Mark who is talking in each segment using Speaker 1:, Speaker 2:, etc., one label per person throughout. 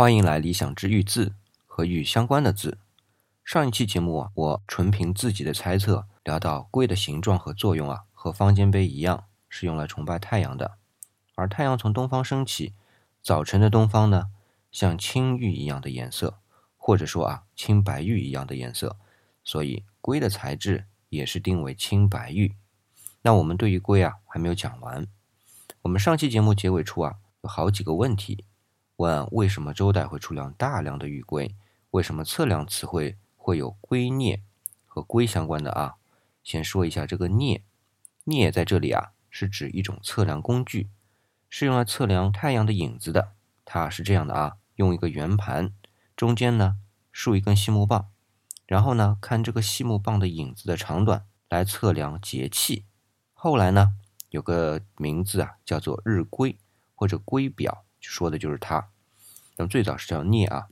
Speaker 1: 欢迎来理想之玉字和玉相关的字。上一期节目啊，我纯凭自己的猜测聊到龟的形状和作用啊，和方尖碑一样，是用来崇拜太阳的。而太阳从东方升起，早晨的东方呢，像青玉一样的颜色，或者说啊，青白玉一样的颜色，所以龟的材质也是定为青白玉。那我们对于龟啊，还没有讲完。我们上期节目结尾处啊，有好几个问题。问为什么周代会出量大量的玉龟？为什么测量词汇会有龟镊和龟相关的啊？先说一下这个镊，镊在这里啊是指一种测量工具，是用来测量太阳的影子的。它是这样的啊，用一个圆盘，中间呢竖一根细木棒，然后呢看这个细木棒的影子的长短来测量节气。后来呢有个名字啊叫做日龟或者龟表。说的就是它。那么最早是叫镊啊。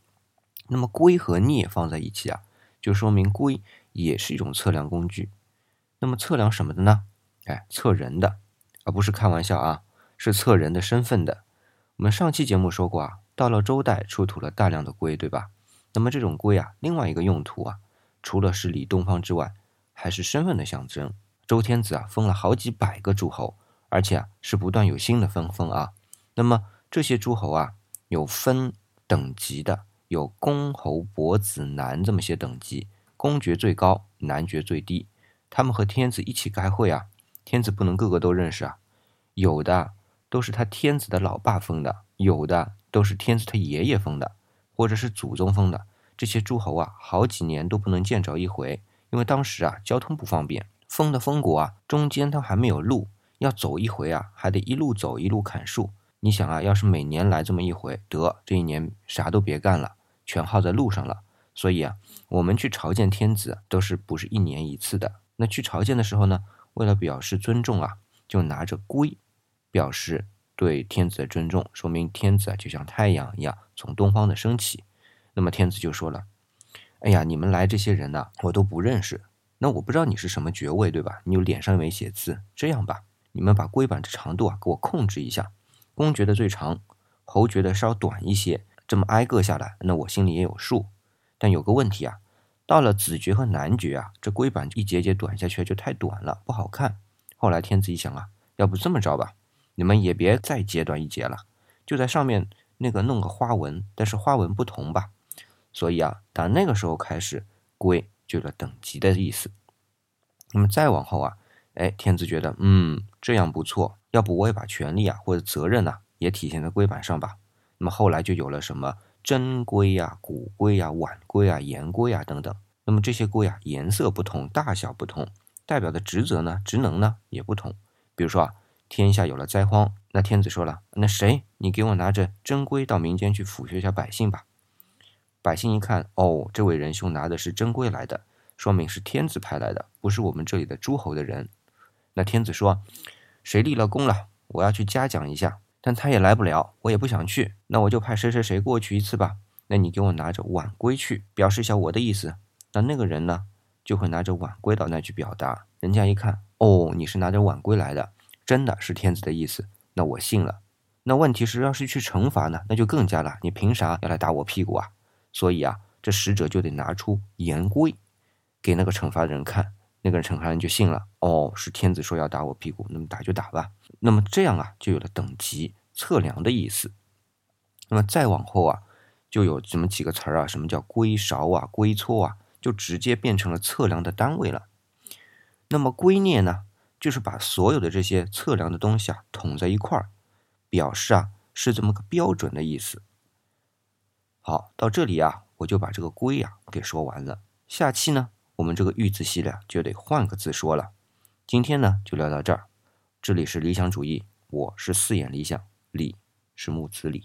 Speaker 1: 那么龟和镊放在一起啊，就说明龟也是一种测量工具。那么测量什么的呢？哎，测人的，而不是开玩笑啊，是测人的身份的。我们上期节目说过啊，到了周代出土了大量的龟，对吧？那么这种龟啊，另外一个用途啊，除了是理东方之外，还是身份的象征。周天子啊封了好几百个诸侯，而且啊是不断有新的分封啊。那么这些诸侯啊，有分等级的，有公侯伯子男这么些等级，公爵最高，男爵最低。他们和天子一起开会啊，天子不能个个都认识啊，有的都是他天子的老爸封的，有的都是天子他爷爷封的，或者是祖宗封的。这些诸侯啊，好几年都不能见着一回，因为当时啊，交通不方便，封的封国啊，中间他还没有路，要走一回啊，还得一路走一路砍树。你想啊，要是每年来这么一回，得这一年啥都别干了，全耗在路上了。所以啊，我们去朝见天子都是不是一年一次的。那去朝见的时候呢，为了表示尊重啊，就拿着龟，表示对天子的尊重，说明天子啊就像太阳一样从东方的升起。那么天子就说了：“哎呀，你们来这些人呢，我都不认识。那我不知道你是什么爵位，对吧？你有脸上没写字。这样吧，你们把龟板的长度啊给我控制一下。”公爵的最长，侯爵的稍短一些，这么挨个下来，那我心里也有数。但有个问题啊，到了子爵和男爵啊，这龟板一节节短下去就太短了，不好看。后来天子一想啊，要不这么着吧，你们也别再截短一截了，就在上面那个弄个花纹，但是花纹不同吧。所以啊，打那个时候开始，龟就有了等级的意思。那么再往后啊，哎，天子觉得，嗯，这样不错。要不我也把权力啊或者责任呐也体现在龟板上吧。那么后来就有了什么真龟呀、古龟呀、晚龟啊、盐龟啊等等。那么这些龟啊颜色不同、大小不同，代表的职责呢、职能呢也不同。比如说啊，天下有了灾荒，那天子说了，那谁你给我拿着真龟到民间去抚恤一下百姓吧。百姓一看，哦，这位仁兄拿的是真龟来的，说明是天子派来的，不是我们这里的诸侯的人。那天子说。谁立了功了，我要去嘉奖一下，但他也来不了，我也不想去，那我就派谁谁谁过去一次吧。那你给我拿着晚归去，表示一下我的意思。那那个人呢，就会拿着晚归到那去表达。人家一看，哦，你是拿着晚归来的，真的是天子的意思，那我信了。那问题是，要是去惩罚呢，那就更加了。你凭啥要来打我屁股啊？所以啊，这使者就得拿出言规，给那个惩罚的人看。那个人陈汉人就信了，哦，是天子说要打我屁股，那么打就打吧。那么这样啊，就有了等级测量的意思。那么再往后啊，就有这么几个词儿啊，什么叫龟勺啊、龟撮啊，就直接变成了测量的单位了。那么龟镊呢，就是把所有的这些测量的东西啊统在一块儿，表示啊是这么个标准的意思。好，到这里啊，我就把这个龟啊给说完了。下期呢？我们这个玉字系列就得换个字说了。今天呢就聊到这儿。这里是理想主义，我是四眼理想，李是木子李。